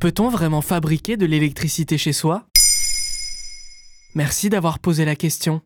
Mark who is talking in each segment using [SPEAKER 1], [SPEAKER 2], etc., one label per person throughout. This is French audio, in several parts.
[SPEAKER 1] Peut-on vraiment fabriquer de l'électricité chez soi? Merci d'avoir posé la question.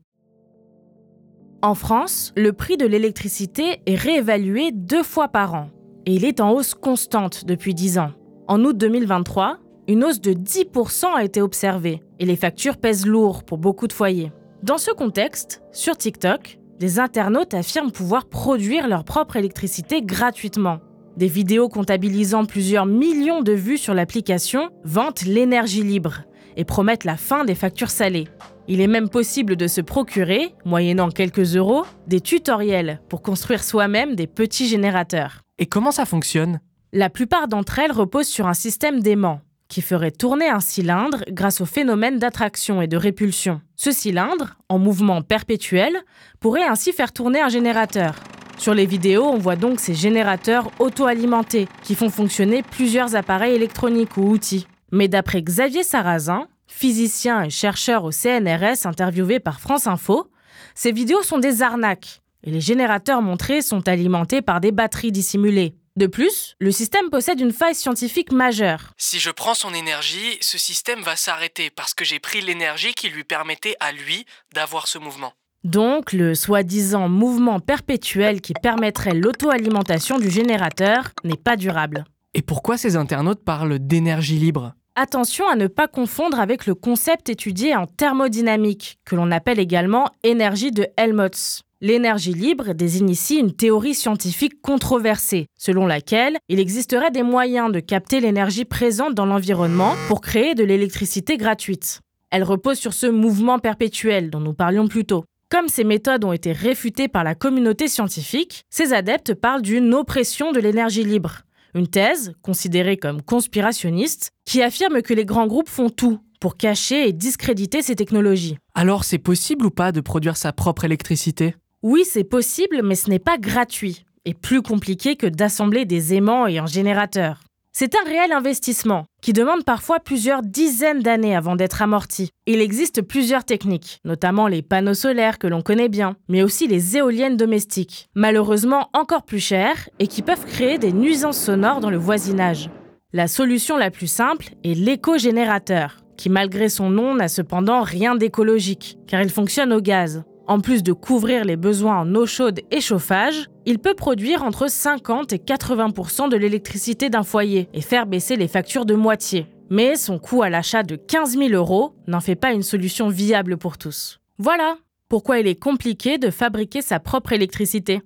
[SPEAKER 2] En France, le prix de l'électricité est réévalué deux fois par an et il est en hausse constante depuis 10 ans. En août 2023, une hausse de 10% a été observée et les factures pèsent lourd pour beaucoup de foyers. Dans ce contexte, sur TikTok, des internautes affirment pouvoir produire leur propre électricité gratuitement. Des vidéos comptabilisant plusieurs millions de vues sur l'application vantent l'énergie libre et promettent la fin des factures salées. Il est même possible de se procurer, moyennant quelques euros, des tutoriels pour construire soi-même des petits générateurs.
[SPEAKER 1] Et comment ça fonctionne?
[SPEAKER 2] La plupart d'entre elles reposent sur un système d'aimant qui ferait tourner un cylindre grâce au phénomène d'attraction et de répulsion. Ce cylindre, en mouvement perpétuel, pourrait ainsi faire tourner un générateur. Sur les vidéos, on voit donc ces générateurs auto-alimentés qui font fonctionner plusieurs appareils électroniques ou outils. Mais d'après Xavier Sarrazin, physicien et chercheur au CNRS interviewé par France Info, ces vidéos sont des arnaques et les générateurs montrés sont alimentés par des batteries dissimulées. De plus, le système possède une faille scientifique majeure.
[SPEAKER 1] Si je prends son énergie, ce système va s'arrêter parce que j'ai pris l'énergie qui lui permettait à lui d'avoir ce mouvement.
[SPEAKER 2] Donc, le soi-disant mouvement perpétuel qui permettrait l'auto-alimentation du générateur n'est pas durable.
[SPEAKER 1] Et pourquoi ces internautes parlent d'énergie libre?
[SPEAKER 2] Attention à ne pas confondre avec le concept étudié en thermodynamique, que l'on appelle également énergie de Helmholtz. L'énergie libre désigne ici une théorie scientifique controversée, selon laquelle il existerait des moyens de capter l'énergie présente dans l'environnement pour créer de l'électricité gratuite. Elle repose sur ce mouvement perpétuel dont nous parlions plus tôt. Comme ces méthodes ont été réfutées par la communauté scientifique, ces adeptes parlent d'une oppression de l'énergie libre, une thèse, considérée comme conspirationniste, qui affirme que les grands groupes font tout pour cacher et discréditer ces technologies.
[SPEAKER 1] Alors c'est possible ou pas de produire sa propre électricité?
[SPEAKER 2] Oui, c'est possible, mais ce n'est pas gratuit et plus compliqué que d'assembler des aimants et un générateur. C'est un réel investissement qui demande parfois plusieurs dizaines d'années avant d'être amorti. Il existe plusieurs techniques, notamment les panneaux solaires que l'on connaît bien, mais aussi les éoliennes domestiques, malheureusement encore plus chères et qui peuvent créer des nuisances sonores dans le voisinage. La solution la plus simple est l'éco-générateur, qui malgré son nom n'a cependant rien d'écologique, car il fonctionne au gaz. En plus de couvrir les besoins en eau chaude et chauffage, il peut produire entre 50 et 80% de l'électricité d'un foyer et faire baisser les factures de moitié. Mais son coût à l'achat de 15 000 euros n'en fait pas une solution viable pour tous. Voilà pourquoi il est compliqué de fabriquer sa propre électricité.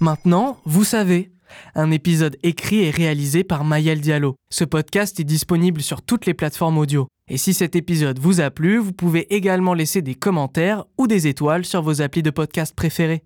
[SPEAKER 1] Maintenant, vous savez. Un épisode écrit et réalisé par Mayel Diallo. Ce podcast est disponible sur toutes les plateformes audio. Et si cet épisode vous a plu, vous pouvez également laisser des commentaires ou des étoiles sur vos applis de podcast préférés.